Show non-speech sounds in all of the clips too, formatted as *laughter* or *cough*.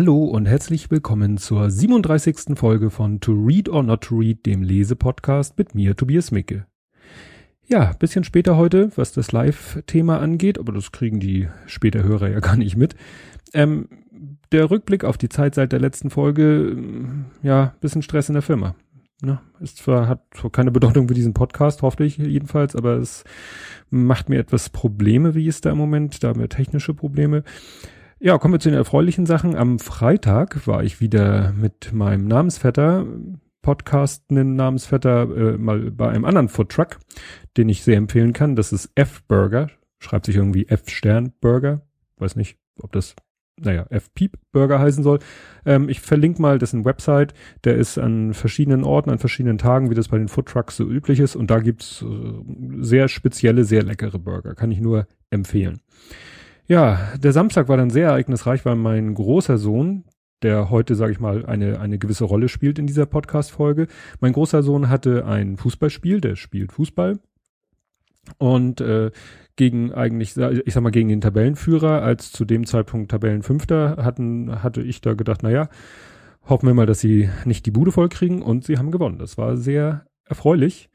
Hallo und herzlich willkommen zur 37. Folge von To Read or Not to Read, dem Lesepodcast mit mir, Tobias Micke. Ja, bisschen später heute, was das Live-Thema angeht, aber das kriegen die später Hörer ja gar nicht mit. Ähm, der Rückblick auf die Zeit seit der letzten Folge, ja, bisschen Stress in der Firma. Ne? Ist zwar, hat zwar keine Bedeutung für diesen Podcast, hoffe ich jedenfalls, aber es macht mir etwas Probleme, wie ist da im Moment, da haben wir technische Probleme. Ja, kommen wir zu den erfreulichen Sachen. Am Freitag war ich wieder mit meinem Namensvetter, podcastenden Namensvetter, äh, mal bei einem anderen Foodtruck, den ich sehr empfehlen kann. Das ist F-Burger. Schreibt sich irgendwie F-Stern-Burger. Weiß nicht, ob das, naja, F-Peep-Burger heißen soll. Ähm, ich verlinke mal dessen Website. Der ist an verschiedenen Orten, an verschiedenen Tagen, wie das bei den Foodtrucks so üblich ist. Und da gibt's äh, sehr spezielle, sehr leckere Burger. Kann ich nur empfehlen. Ja, der Samstag war dann sehr ereignisreich, weil mein großer Sohn, der heute, sage ich mal, eine, eine gewisse Rolle spielt in dieser Podcast-Folge. Mein großer Sohn hatte ein Fußballspiel, der spielt Fußball. Und äh, gegen eigentlich, ich sag mal, gegen den Tabellenführer, als zu dem Zeitpunkt Tabellenfünfter, hatten, hatte ich da gedacht, naja, hoffen wir mal, dass sie nicht die Bude vollkriegen und sie haben gewonnen. Das war sehr erfreulich.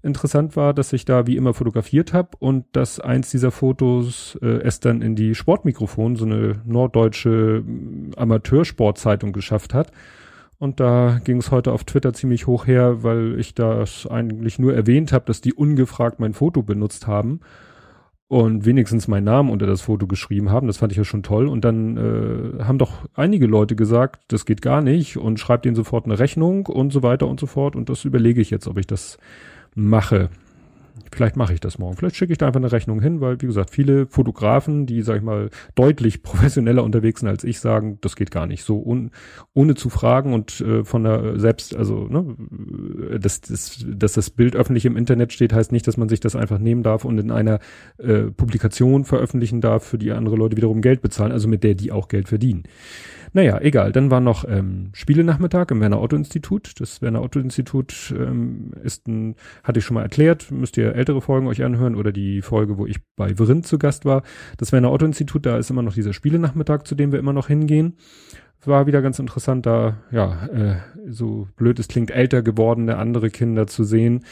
Interessant war, dass ich da wie immer fotografiert habe und dass eins dieser Fotos äh, es dann in die Sportmikrofon, so eine norddeutsche mm, Amateursportzeitung geschafft hat. Und da ging es heute auf Twitter ziemlich hoch her, weil ich das eigentlich nur erwähnt habe, dass die ungefragt mein Foto benutzt haben und wenigstens meinen Namen unter das Foto geschrieben haben. Das fand ich ja schon toll. Und dann äh, haben doch einige Leute gesagt, das geht gar nicht und schreibt ihnen sofort eine Rechnung und so weiter und so fort. Und das überlege ich jetzt, ob ich das mache. Vielleicht mache ich das morgen. Vielleicht schicke ich da einfach eine Rechnung hin, weil, wie gesagt, viele Fotografen, die, sag ich mal, deutlich *laughs* professioneller unterwegs sind als ich, sagen, das geht gar nicht. So un, ohne zu fragen und äh, von der selbst, also, ne, dass, dass, dass das Bild öffentlich im Internet steht, heißt nicht, dass man sich das einfach nehmen darf und in einer äh, Publikation veröffentlichen darf, für die andere Leute wiederum Geld bezahlen, also mit der die auch Geld verdienen. Naja, egal. Dann war noch ähm, Spielenachmittag im Werner Otto Institut. Das Werner Otto Institut ähm, ist ein, hatte ich schon mal erklärt, müsst ihr ältere Folgen euch anhören oder die Folge, wo ich bei Vrindt zu Gast war. Das Werner Otto Institut, da ist immer noch dieser Spielenachmittag, zu dem wir immer noch hingehen. War wieder ganz interessant, da, ja, äh, so blöd es klingt, älter gewordene andere Kinder zu sehen,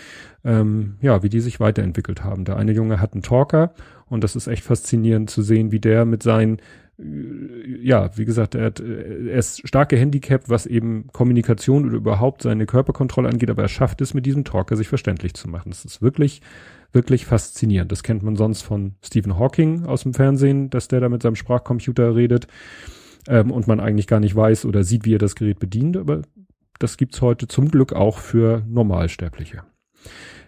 ähm, ja, wie die sich weiterentwickelt haben. Der eine Junge hat einen Talker und das ist echt faszinierend zu sehen, wie der mit seinen ja, wie gesagt, er, hat, er ist stark gehandicapt, was eben Kommunikation oder überhaupt seine Körperkontrolle angeht, aber er schafft es mit diesem Talker sich verständlich zu machen. Das ist wirklich, wirklich faszinierend. Das kennt man sonst von Stephen Hawking aus dem Fernsehen, dass der da mit seinem Sprachcomputer redet ähm, und man eigentlich gar nicht weiß oder sieht, wie er das Gerät bedient, aber das gibt's heute zum Glück auch für Normalsterbliche.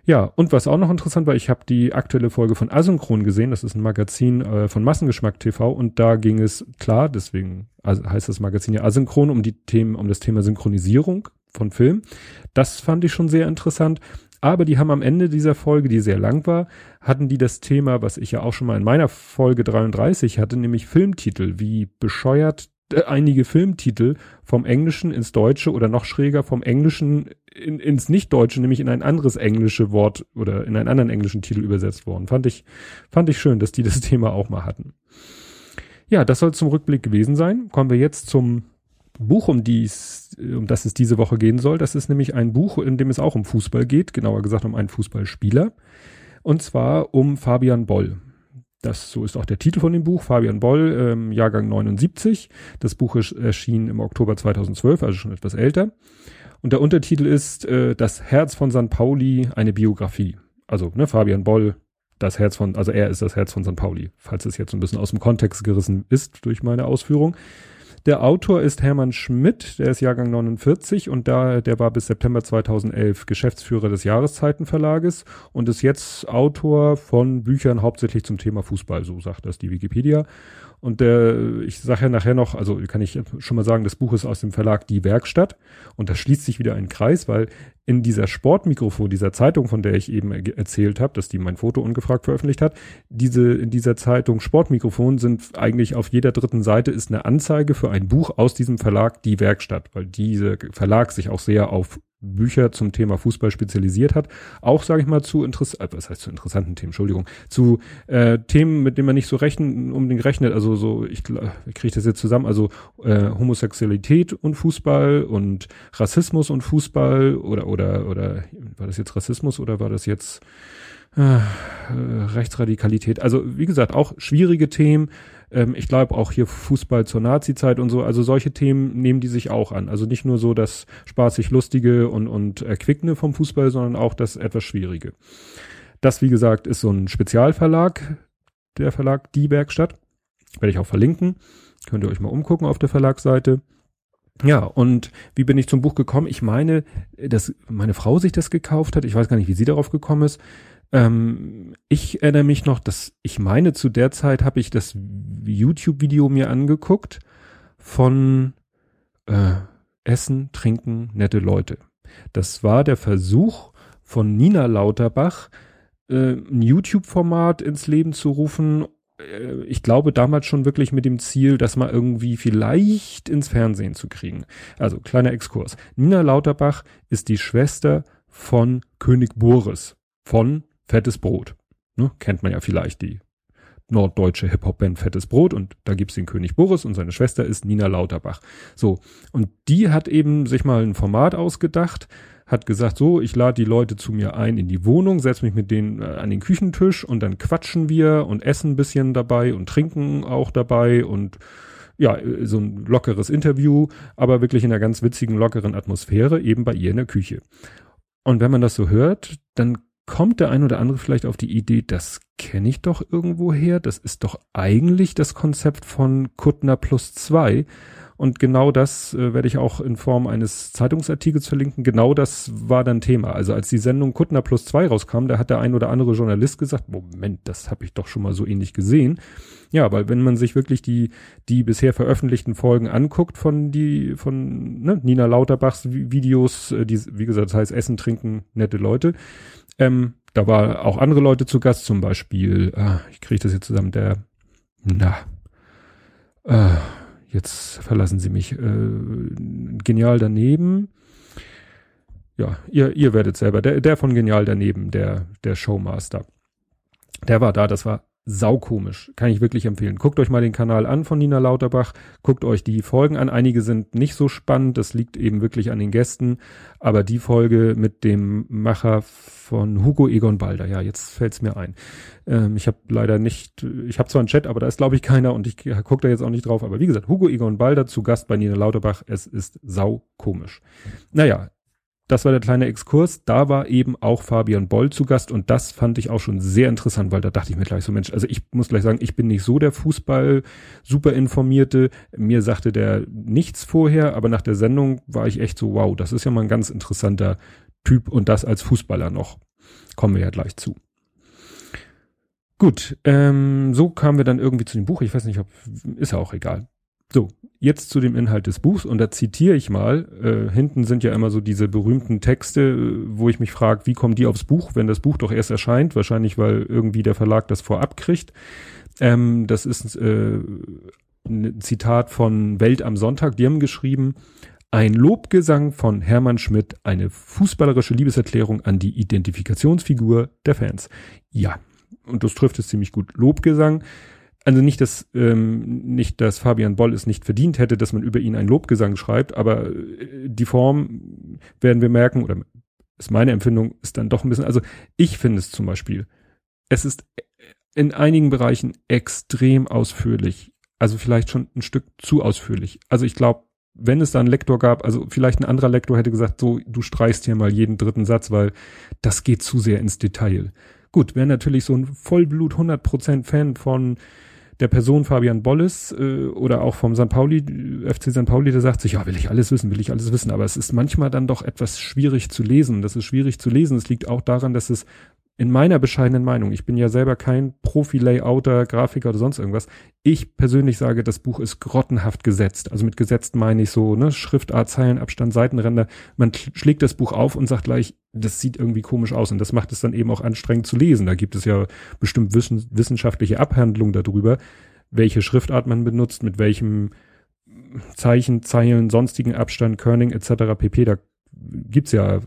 Ja, und was auch noch interessant war, ich habe die aktuelle Folge von Asynchron gesehen, das ist ein Magazin äh, von Massengeschmack TV und da ging es klar, deswegen heißt das Magazin ja Asynchron um die Themen, um das Thema Synchronisierung von Film. Das fand ich schon sehr interessant. Aber die haben am Ende dieser Folge, die sehr lang war, hatten die das Thema, was ich ja auch schon mal in meiner Folge 33 hatte, nämlich Filmtitel, wie bescheuert einige Filmtitel vom Englischen ins Deutsche oder noch schräger vom Englischen in, ins Nicht-Deutsche, nämlich in ein anderes englische Wort oder in einen anderen englischen Titel übersetzt worden. Fand ich, fand ich schön, dass die das *laughs* Thema auch mal hatten. Ja, das soll zum Rückblick gewesen sein. Kommen wir jetzt zum Buch, um dies, um das es diese Woche gehen soll. Das ist nämlich ein Buch, in dem es auch um Fußball geht, genauer gesagt um einen Fußballspieler. Und zwar um Fabian Boll. Das, so ist auch der Titel von dem Buch, Fabian Boll, ähm, Jahrgang 79. Das Buch erschien im Oktober 2012, also schon etwas älter. Und der Untertitel ist äh, Das Herz von St. Pauli, eine Biografie. Also, ne, Fabian Boll, das Herz von, also er ist das Herz von St. Pauli, falls es jetzt ein bisschen aus dem Kontext gerissen ist durch meine Ausführung. Der Autor ist Hermann Schmidt, der ist Jahrgang 49 und da, der war bis September 2011 Geschäftsführer des Jahreszeitenverlages und ist jetzt Autor von Büchern hauptsächlich zum Thema Fußball, so sagt das die Wikipedia. Und der, ich sage ja nachher noch, also kann ich schon mal sagen, das Buch ist aus dem Verlag Die Werkstatt. Und da schließt sich wieder ein Kreis, weil in dieser Sportmikrofon, dieser Zeitung, von der ich eben erzählt habe, dass die mein Foto ungefragt veröffentlicht hat, diese, in dieser Zeitung Sportmikrofon sind eigentlich auf jeder dritten Seite ist eine Anzeige für ein Buch aus diesem Verlag Die Werkstatt, weil dieser Verlag sich auch sehr auf Bücher zum Thema Fußball spezialisiert hat. Auch, sage ich mal, zu interessant, äh, was heißt zu interessanten Themen, Entschuldigung, zu äh, Themen, mit denen man nicht so rechnen, unbedingt rechnet. Also so, ich, ich kriege das jetzt zusammen, also äh, Homosexualität und Fußball und Rassismus und Fußball oder oder oder war das jetzt Rassismus oder war das jetzt äh, Rechtsradikalität? Also wie gesagt, auch schwierige Themen ähm, ich glaube auch hier Fußball zur Nazi-Zeit und so, also solche Themen nehmen die sich auch an. Also nicht nur so das spaßig Lustige und, und Erquickende vom Fußball, sondern auch das etwas Schwierige. Das, wie gesagt, ist so ein Spezialverlag, der Verlag Die Werkstatt. Werde ich auch verlinken. Könnt ihr euch mal umgucken auf der Verlagsseite. Ja, und wie bin ich zum Buch gekommen? Ich meine, dass meine Frau sich das gekauft hat. Ich weiß gar nicht, wie sie darauf gekommen ist. Ähm, ich erinnere mich noch, dass ich meine, zu der Zeit habe ich das YouTube-Video mir angeguckt von äh, Essen, Trinken, nette Leute. Das war der Versuch von Nina Lauterbach, äh, ein YouTube-Format ins Leben zu rufen. Äh, ich glaube damals schon wirklich mit dem Ziel, das mal irgendwie vielleicht ins Fernsehen zu kriegen. Also kleiner Exkurs. Nina Lauterbach ist die Schwester von König Boris von Fettes Brot. Ne? Kennt man ja vielleicht die norddeutsche Hip-Hop-Band Fettes Brot und da gibt's den König Boris und seine Schwester ist Nina Lauterbach. So, und die hat eben sich mal ein Format ausgedacht, hat gesagt, so, ich lade die Leute zu mir ein in die Wohnung, setz mich mit denen äh, an den Küchentisch und dann quatschen wir und essen ein bisschen dabei und trinken auch dabei und ja, so ein lockeres Interview, aber wirklich in einer ganz witzigen, lockeren Atmosphäre, eben bei ihr in der Küche. Und wenn man das so hört, dann kommt der ein oder andere vielleicht auf die Idee, das kenne ich doch irgendwo her, das ist doch eigentlich das Konzept von Kuttner plus zwei. Und genau das äh, werde ich auch in Form eines Zeitungsartikels verlinken. Genau das war dann Thema. Also als die Sendung Kuttner plus zwei rauskam, da hat der ein oder andere Journalist gesagt, Moment, das habe ich doch schon mal so ähnlich gesehen. Ja, weil wenn man sich wirklich die, die bisher veröffentlichten Folgen anguckt von die, von ne, Nina Lauterbachs Videos, äh, die, wie gesagt, das heißt Essen, Trinken, nette Leute, ähm, da war auch andere Leute zu Gast, zum Beispiel, äh, ich kriege das jetzt zusammen, der, na, äh, jetzt verlassen Sie mich, äh, genial daneben. Ja, ihr, ihr werdet selber, der, der von genial daneben, der, der Showmaster. Der war da, das war saukomisch. Kann ich wirklich empfehlen. Guckt euch mal den Kanal an von Nina Lauterbach. Guckt euch die Folgen an. Einige sind nicht so spannend. Das liegt eben wirklich an den Gästen. Aber die Folge mit dem Macher von Hugo Egon Balder, ja, jetzt fällt's mir ein. Ähm, ich habe leider nicht, ich habe zwar einen Chat, aber da ist glaube ich keiner und ich gucke da jetzt auch nicht drauf. Aber wie gesagt, Hugo Egon Balder zu Gast bei Nina Lauterbach. Es ist saukomisch. Naja, das war der kleine Exkurs. Da war eben auch Fabian Boll zu Gast und das fand ich auch schon sehr interessant, weil da dachte ich mir gleich so, Mensch, also ich muss gleich sagen, ich bin nicht so der Fußball super informierte. Mir sagte der nichts vorher, aber nach der Sendung war ich echt so, wow, das ist ja mal ein ganz interessanter Typ und das als Fußballer noch. Kommen wir ja gleich zu. Gut, ähm, so kamen wir dann irgendwie zu dem Buch. Ich weiß nicht, ob ist ja auch egal. So, jetzt zu dem Inhalt des Buchs und da zitiere ich mal. Äh, hinten sind ja immer so diese berühmten Texte, wo ich mich frage, wie kommen die aufs Buch, wenn das Buch doch erst erscheint? Wahrscheinlich, weil irgendwie der Verlag das vorab kriegt. Ähm, das ist äh, ein Zitat von Welt am Sonntag. Die haben geschrieben, ein Lobgesang von Hermann Schmidt, eine fußballerische Liebeserklärung an die Identifikationsfigur der Fans. Ja, und das trifft es ziemlich gut. Lobgesang also nicht, dass ähm, nicht, dass Fabian Boll es nicht verdient hätte, dass man über ihn einen Lobgesang schreibt, aber äh, die Form werden wir merken, oder ist meine Empfindung, ist dann doch ein bisschen, also ich finde es zum Beispiel, es ist in einigen Bereichen extrem ausführlich, also vielleicht schon ein Stück zu ausführlich. Also ich glaube, wenn es da einen Lektor gab, also vielleicht ein anderer Lektor hätte gesagt, so, du streichst hier mal jeden dritten Satz, weil das geht zu sehr ins Detail. Gut, wer natürlich so ein Vollblut 100% Fan von der Person Fabian Bolles äh, oder auch vom St. Pauli, FC St. Pauli, der sagt sich, ja, will ich alles wissen, will ich alles wissen, aber es ist manchmal dann doch etwas schwierig zu lesen. Das ist schwierig zu lesen. Es liegt auch daran, dass es in meiner bescheidenen Meinung, ich bin ja selber kein Profi-Layouter, Grafiker oder sonst irgendwas. Ich persönlich sage, das Buch ist grottenhaft gesetzt. Also mit gesetzt meine ich so, ne, Schriftart, Zeilenabstand, Seitenränder. Man schlägt das Buch auf und sagt gleich, das sieht irgendwie komisch aus und das macht es dann eben auch anstrengend zu lesen. Da gibt es ja bestimmt wissen, wissenschaftliche Abhandlungen darüber, welche Schriftart man benutzt, mit welchem Zeichen, Zeilen, sonstigen Abstand, Kerning etc. pp. Da gibt's ja äh,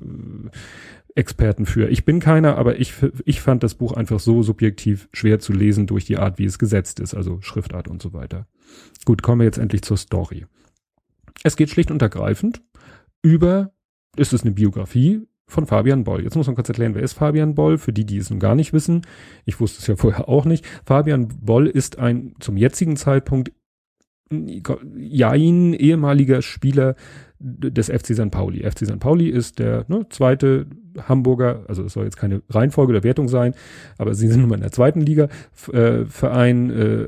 Experten für. Ich bin keiner, aber ich, ich fand das Buch einfach so subjektiv schwer zu lesen durch die Art, wie es gesetzt ist, also Schriftart und so weiter. Gut, kommen wir jetzt endlich zur Story. Es geht schlicht und ergreifend über, ist es eine Biografie von Fabian Boll. Jetzt muss man kurz erklären, wer ist Fabian Boll? Für die, die es nun gar nicht wissen. Ich wusste es ja *laughs* vorher auch nicht. Fabian Boll ist ein zum jetzigen Zeitpunkt Jain ehemaliger Spieler des FC St. Pauli. FC St. Pauli ist der ne, zweite Hamburger, also es soll jetzt keine Reihenfolge der Wertung sein, aber sie sind nun mal in der zweiten Liga, äh, Verein, äh,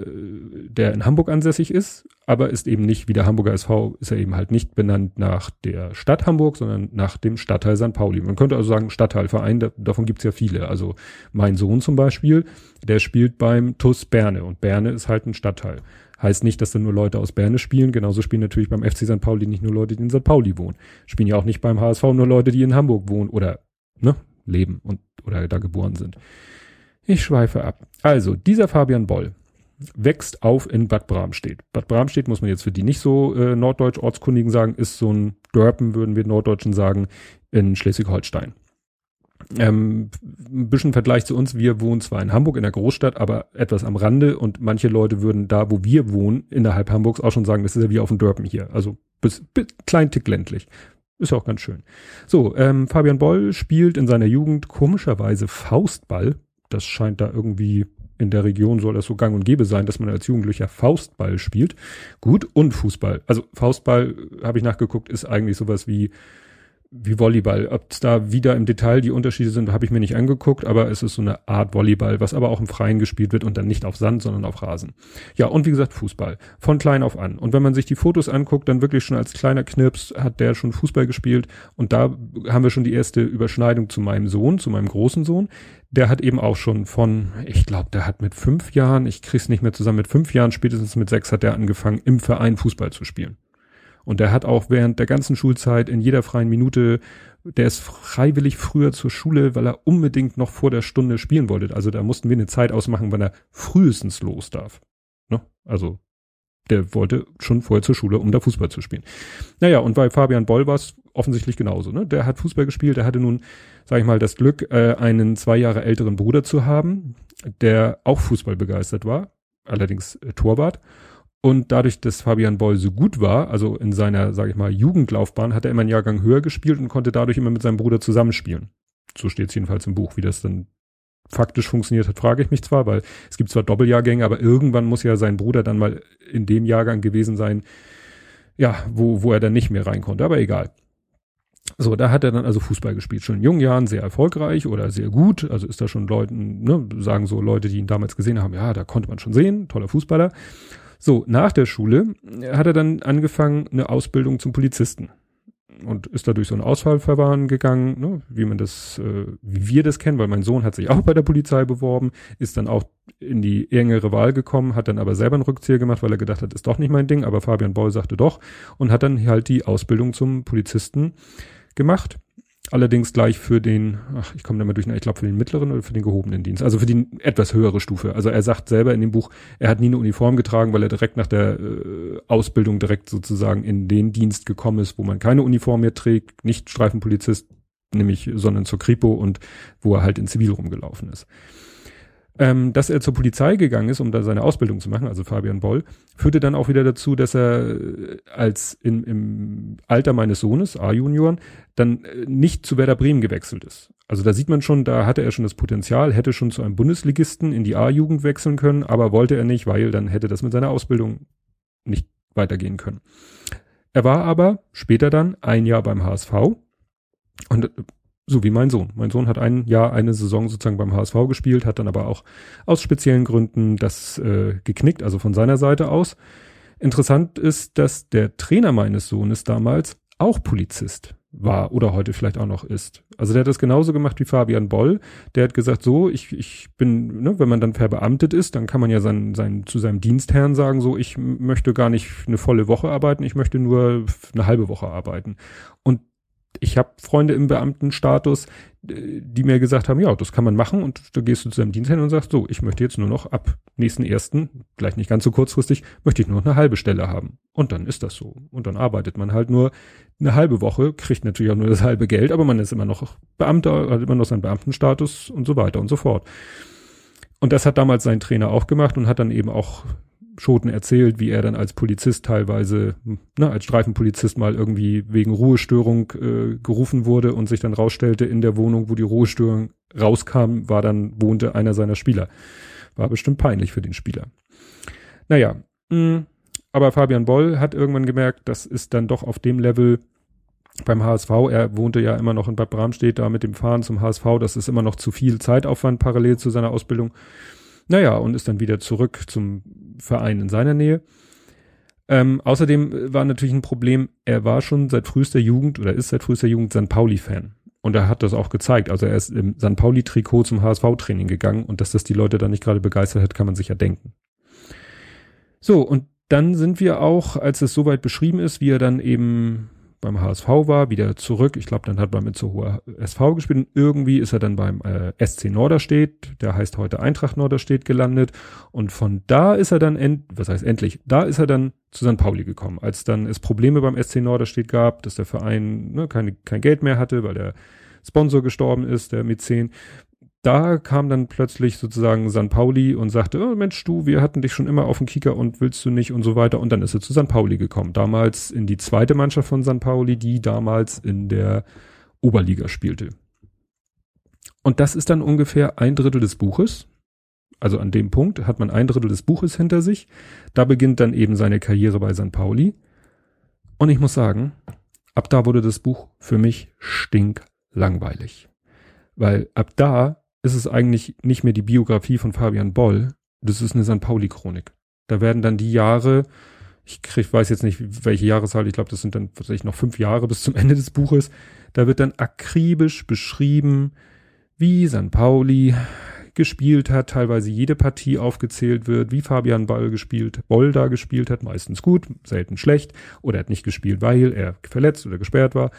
der in Hamburg ansässig ist, aber ist eben nicht wie der Hamburger SV, ist er eben halt nicht benannt nach der Stadt Hamburg, sondern nach dem Stadtteil St. Pauli. Man könnte also sagen Stadtteilverein, da, davon gibt's ja viele. Also mein Sohn zum Beispiel, der spielt beim TUS Berne und Berne ist halt ein Stadtteil. Heißt nicht, dass da nur Leute aus Berne spielen. Genauso spielen natürlich beim FC St. Pauli nicht nur Leute, die in St. Pauli wohnen. Spielen ja auch nicht beim HSV nur Leute, die in Hamburg wohnen oder ne, leben und oder da geboren sind. Ich schweife ab. Also, dieser Fabian Boll wächst auf in Bad Bramstedt. Bad Bramstedt muss man jetzt für die nicht so äh, norddeutsch Ortskundigen sagen, ist so ein Dörpen, würden wir Norddeutschen sagen, in Schleswig-Holstein. Ähm, ein bisschen Vergleich zu uns. Wir wohnen zwar in Hamburg in der Großstadt, aber etwas am Rande und manche Leute würden da, wo wir wohnen, innerhalb Hamburgs auch schon sagen, das ist ja wie auf dem Dörpen hier. Also bis, bis klein Tick ländlich. Ist ja auch ganz schön. So, ähm, Fabian Boll spielt in seiner Jugend komischerweise Faustball. Das scheint da irgendwie in der Region soll das so gang und gäbe sein, dass man als Jugendlicher Faustball spielt. Gut, und Fußball. Also Faustball, habe ich nachgeguckt, ist eigentlich sowas wie wie Volleyball. Ob es da wieder im Detail die Unterschiede sind, habe ich mir nicht angeguckt, aber es ist so eine Art Volleyball, was aber auch im Freien gespielt wird und dann nicht auf Sand, sondern auf Rasen. Ja, und wie gesagt, Fußball. Von klein auf an. Und wenn man sich die Fotos anguckt, dann wirklich schon als kleiner Knirps hat der schon Fußball gespielt. Und da haben wir schon die erste Überschneidung zu meinem Sohn, zu meinem großen Sohn. Der hat eben auch schon von, ich glaube, der hat mit fünf Jahren, ich krieg's nicht mehr zusammen, mit fünf Jahren, spätestens mit sechs hat der angefangen, im Verein Fußball zu spielen. Und der hat auch während der ganzen Schulzeit in jeder freien Minute, der ist freiwillig früher zur Schule, weil er unbedingt noch vor der Stunde spielen wollte. Also da mussten wir eine Zeit ausmachen, wann er frühestens los darf. Ne? Also der wollte schon vorher zur Schule, um da Fußball zu spielen. Naja, und bei Fabian Boll war es offensichtlich genauso. Ne? Der hat Fußball gespielt, der hatte nun, sag ich mal, das Glück, äh, einen zwei Jahre älteren Bruder zu haben, der auch Fußball begeistert war, allerdings äh, Torwart. Und dadurch, dass Fabian Boll so gut war, also in seiner, sage ich mal, Jugendlaufbahn, hat er immer einen Jahrgang höher gespielt und konnte dadurch immer mit seinem Bruder zusammenspielen. So steht es jedenfalls im Buch. Wie das dann faktisch funktioniert hat, frage ich mich zwar, weil es gibt zwar Doppeljahrgänge, aber irgendwann muss ja sein Bruder dann mal in dem Jahrgang gewesen sein, ja, wo, wo er dann nicht mehr rein konnte, aber egal. So, da hat er dann also Fußball gespielt, schon in jungen Jahren sehr erfolgreich oder sehr gut, also ist da schon Leuten, ne, sagen so Leute, die ihn damals gesehen haben, ja, da konnte man schon sehen, toller Fußballer. So, nach der Schule hat er dann angefangen, eine Ausbildung zum Polizisten. Und ist dadurch so ein Auswahlverfahren gegangen, ne, wie man das, äh, wie wir das kennen, weil mein Sohn hat sich auch bei der Polizei beworben, ist dann auch in die engere Wahl gekommen, hat dann aber selber einen Rückzieher gemacht, weil er gedacht hat, ist doch nicht mein Ding, aber Fabian Boll sagte doch und hat dann halt die Ausbildung zum Polizisten gemacht allerdings gleich für den, ach, ich komme da mal durch, ich glaube für den mittleren oder für den gehobenen Dienst, also für die etwas höhere Stufe. Also er sagt selber in dem Buch, er hat nie eine Uniform getragen, weil er direkt nach der äh, Ausbildung direkt sozusagen in den Dienst gekommen ist, wo man keine Uniform mehr trägt, nicht Streifenpolizist, nämlich, sondern zur Kripo und wo er halt in Zivil rumgelaufen ist. Ähm, dass er zur Polizei gegangen ist, um da seine Ausbildung zu machen, also Fabian Boll, führte dann auch wieder dazu, dass er äh, als in, im Alter meines Sohnes, A-Junioren, dann äh, nicht zu Werder Bremen gewechselt ist. Also da sieht man schon, da hatte er schon das Potenzial, hätte schon zu einem Bundesligisten in die A-Jugend wechseln können, aber wollte er nicht, weil dann hätte das mit seiner Ausbildung nicht weitergehen können. Er war aber später dann ein Jahr beim HSV und so wie mein Sohn. Mein Sohn hat ein Jahr, eine Saison sozusagen beim HSV gespielt, hat dann aber auch aus speziellen Gründen das äh, geknickt, also von seiner Seite aus. Interessant ist, dass der Trainer meines Sohnes damals auch Polizist war oder heute vielleicht auch noch ist. Also der hat das genauso gemacht wie Fabian Boll. Der hat gesagt, so, ich, ich bin, ne, wenn man dann verbeamtet ist, dann kann man ja sein, sein, zu seinem Dienstherrn sagen, so, ich möchte gar nicht eine volle Woche arbeiten, ich möchte nur eine halbe Woche arbeiten. Und ich habe Freunde im Beamtenstatus, die mir gesagt haben, ja, das kann man machen und da gehst du zu deinem Dienst hin und sagst, so, ich möchte jetzt nur noch ab nächsten ersten, vielleicht nicht ganz so kurzfristig, möchte ich nur noch eine halbe Stelle haben. Und dann ist das so. Und dann arbeitet man halt nur eine halbe Woche, kriegt natürlich auch nur das halbe Geld, aber man ist immer noch Beamter, hat immer noch seinen Beamtenstatus und so weiter und so fort. Und das hat damals sein Trainer auch gemacht und hat dann eben auch Schoten erzählt, wie er dann als Polizist teilweise, ne, als Streifenpolizist mal irgendwie wegen Ruhestörung äh, gerufen wurde und sich dann rausstellte, in der Wohnung, wo die Ruhestörung rauskam, war dann, wohnte einer seiner Spieler. War bestimmt peinlich für den Spieler. Naja, mh, hm, aber Fabian Boll hat irgendwann gemerkt, das ist dann doch auf dem Level beim HSV. Er wohnte ja immer noch in Bad Bramstedt da mit dem Fahren zum HSV. Das ist immer noch zu viel Zeitaufwand parallel zu seiner Ausbildung. Naja, und ist dann wieder zurück zum Verein in seiner Nähe. Ähm, außerdem war natürlich ein Problem, er war schon seit frühester Jugend oder ist seit frühester Jugend St. Pauli-Fan. Und er hat das auch gezeigt. Also er ist im St. Pauli-Trikot zum HSV-Training gegangen und dass das die Leute da nicht gerade begeistert hat, kann man sich ja denken. So, und dann sind wir auch, als es soweit beschrieben ist, wie er dann eben beim HSV war, wieder zurück. Ich glaube, dann hat man mit so hoher SV gespielt. Und irgendwie ist er dann beim äh, SC Norderstedt, der heißt heute Eintracht Norderstedt gelandet. Und von da ist er dann, end, was heißt endlich, da ist er dann zu St. Pauli gekommen. Als dann es Probleme beim SC Norderstedt gab, dass der Verein ne, keine, kein Geld mehr hatte, weil der Sponsor gestorben ist, der Mäzen, da kam dann plötzlich sozusagen San Pauli und sagte, oh Mensch, du, wir hatten dich schon immer auf dem Kicker und willst du nicht und so weiter. Und dann ist er zu San Pauli gekommen. Damals in die zweite Mannschaft von San Pauli, die damals in der Oberliga spielte. Und das ist dann ungefähr ein Drittel des Buches. Also an dem Punkt hat man ein Drittel des Buches hinter sich. Da beginnt dann eben seine Karriere bei San Pauli. Und ich muss sagen, ab da wurde das Buch für mich stinklangweilig. Weil ab da ist es eigentlich nicht mehr die Biografie von Fabian Boll, das ist eine St. Pauli-Chronik. Da werden dann die Jahre, ich krieg, weiß jetzt nicht, welche Jahreszahl, ich glaube, das sind dann vielleicht noch fünf Jahre bis zum *laughs* Ende des Buches. Da wird dann akribisch beschrieben, wie St. Pauli gespielt hat, teilweise jede Partie aufgezählt wird, wie Fabian Ball gespielt, Boll da gespielt hat, meistens gut, selten schlecht, oder er hat nicht gespielt, weil er verletzt oder gesperrt war.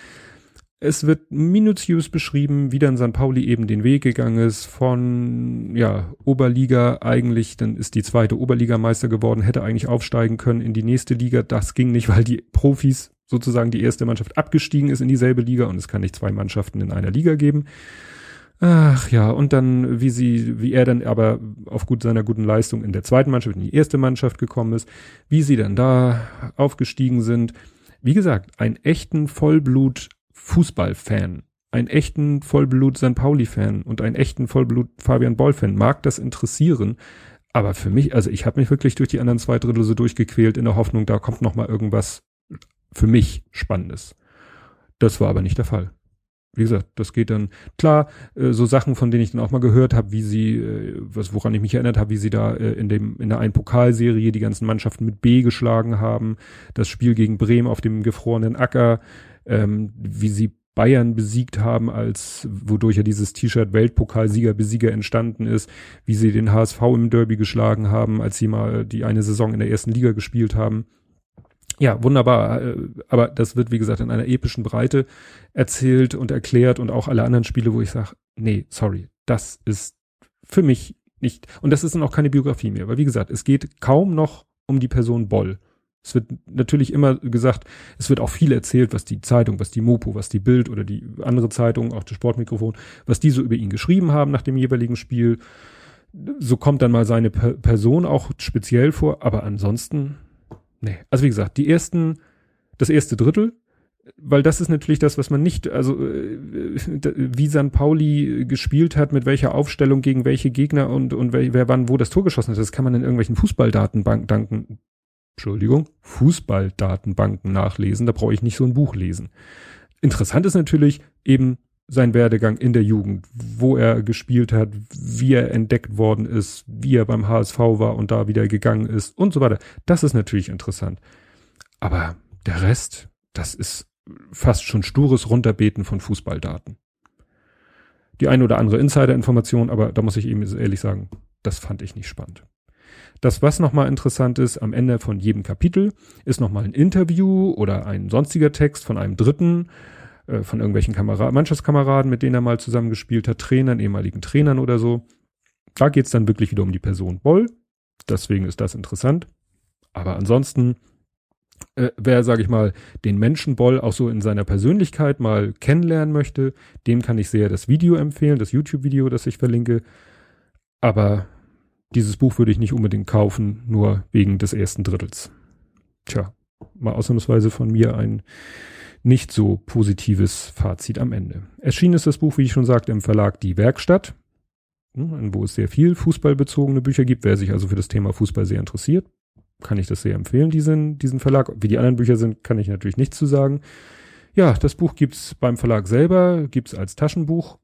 Es wird minutiös beschrieben, wie dann St. Pauli eben den Weg gegangen ist von, ja, Oberliga eigentlich, dann ist die zweite Oberligameister geworden, hätte eigentlich aufsteigen können in die nächste Liga. Das ging nicht, weil die Profis sozusagen die erste Mannschaft abgestiegen ist in dieselbe Liga und es kann nicht zwei Mannschaften in einer Liga geben. Ach ja, und dann, wie sie, wie er dann aber aufgrund seiner guten Leistung in der zweiten Mannschaft in die erste Mannschaft gekommen ist, wie sie dann da aufgestiegen sind. Wie gesagt, einen echten Vollblut Fußballfan, einen echten Vollblut St. Pauli-Fan und einen echten Vollblut Fabian Boll-Fan mag das interessieren. Aber für mich, also ich habe mich wirklich durch die anderen zwei Drittel so durchgequält in der Hoffnung, da kommt noch mal irgendwas für mich Spannendes. Das war aber nicht der Fall. Wie gesagt, das geht dann klar, äh, so Sachen, von denen ich dann auch mal gehört habe, wie sie, äh, was woran ich mich erinnert habe, wie sie da äh, in dem in der einen Pokalserie die ganzen Mannschaften mit B geschlagen haben, das Spiel gegen Bremen auf dem gefrorenen Acker, ähm, wie sie Bayern besiegt haben, als wodurch ja dieses T-Shirt Weltpokalsieger Besieger entstanden ist, wie sie den HSV im Derby geschlagen haben, als sie mal die eine Saison in der ersten Liga gespielt haben. Ja, wunderbar. Äh, aber das wird, wie gesagt, in einer epischen Breite erzählt und erklärt und auch alle anderen Spiele, wo ich sage, nee, sorry, das ist für mich nicht. Und das ist dann auch keine Biografie mehr, weil wie gesagt, es geht kaum noch um die Person Boll. Es wird natürlich immer gesagt, es wird auch viel erzählt, was die Zeitung, was die Mopo, was die Bild oder die andere Zeitung, auch das Sportmikrofon, was die so über ihn geschrieben haben nach dem jeweiligen Spiel. So kommt dann mal seine per Person auch speziell vor, aber ansonsten, nee. Also wie gesagt, die ersten, das erste Drittel, weil das ist natürlich das, was man nicht, also äh, wie San Pauli gespielt hat, mit welcher Aufstellung gegen welche Gegner und, und wer, wer wann wo das Tor geschossen hat, das kann man in irgendwelchen Fußballdatenbanken Entschuldigung, Fußballdatenbanken nachlesen. Da brauche ich nicht so ein Buch lesen. Interessant ist natürlich eben sein Werdegang in der Jugend, wo er gespielt hat, wie er entdeckt worden ist, wie er beim HSV war und da wieder gegangen ist und so weiter. Das ist natürlich interessant. Aber der Rest, das ist fast schon stures Runterbeten von Fußballdaten. Die eine oder andere Insider-Information, aber da muss ich eben ehrlich sagen, das fand ich nicht spannend. Das, was nochmal interessant ist, am Ende von jedem Kapitel ist nochmal ein Interview oder ein sonstiger Text von einem Dritten, äh, von irgendwelchen Kameraden, Mannschaftskameraden, mit denen er mal zusammengespielt hat, Trainern, ehemaligen Trainern oder so. Da geht's dann wirklich wieder um die Person Boll. Deswegen ist das interessant. Aber ansonsten, äh, wer, sage ich mal, den Menschen Boll auch so in seiner Persönlichkeit mal kennenlernen möchte, dem kann ich sehr das Video empfehlen, das YouTube-Video, das ich verlinke. Aber dieses Buch würde ich nicht unbedingt kaufen, nur wegen des ersten Drittels. Tja, mal ausnahmsweise von mir ein nicht so positives Fazit am Ende. Erschienen ist das Buch, wie ich schon sagte, im Verlag Die Werkstatt, hm, wo es sehr viel fußballbezogene Bücher gibt. Wer sich also für das Thema Fußball sehr interessiert, kann ich das sehr empfehlen, diesen, diesen Verlag. Wie die anderen Bücher sind, kann ich natürlich nichts zu sagen. Ja, das Buch gibt's beim Verlag selber, gibt's als Taschenbuch.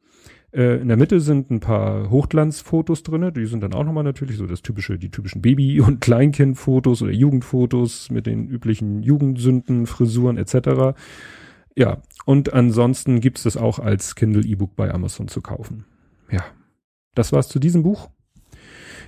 Äh, in der Mitte sind ein paar Hochglanzfotos drinne. Die sind dann auch nochmal natürlich so das typische, die typischen Baby- *laughs* und Kleinkindfotos oder Jugendfotos mit den üblichen Jugendsünden, Frisuren etc. Ja, und ansonsten gibt's das auch als Kindle E-Book bei Amazon zu kaufen. Ja, das war's zu diesem Buch.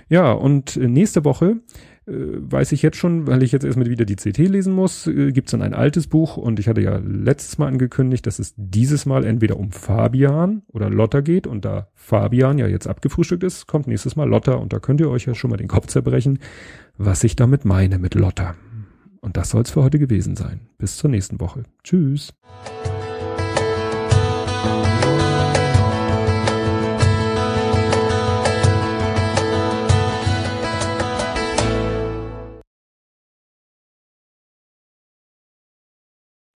Ja, und äh, nächste Woche weiß ich jetzt schon, weil ich jetzt erstmal wieder die CT lesen muss, äh, gibt's dann ein altes Buch und ich hatte ja letztes Mal angekündigt, dass es dieses Mal entweder um Fabian oder Lotta geht und da Fabian ja jetzt abgefrühstückt ist, kommt nächstes Mal Lotta und da könnt ihr euch ja schon mal den Kopf zerbrechen, was ich damit meine mit Lotta. Und das soll's für heute gewesen sein. Bis zur nächsten Woche. Tschüss.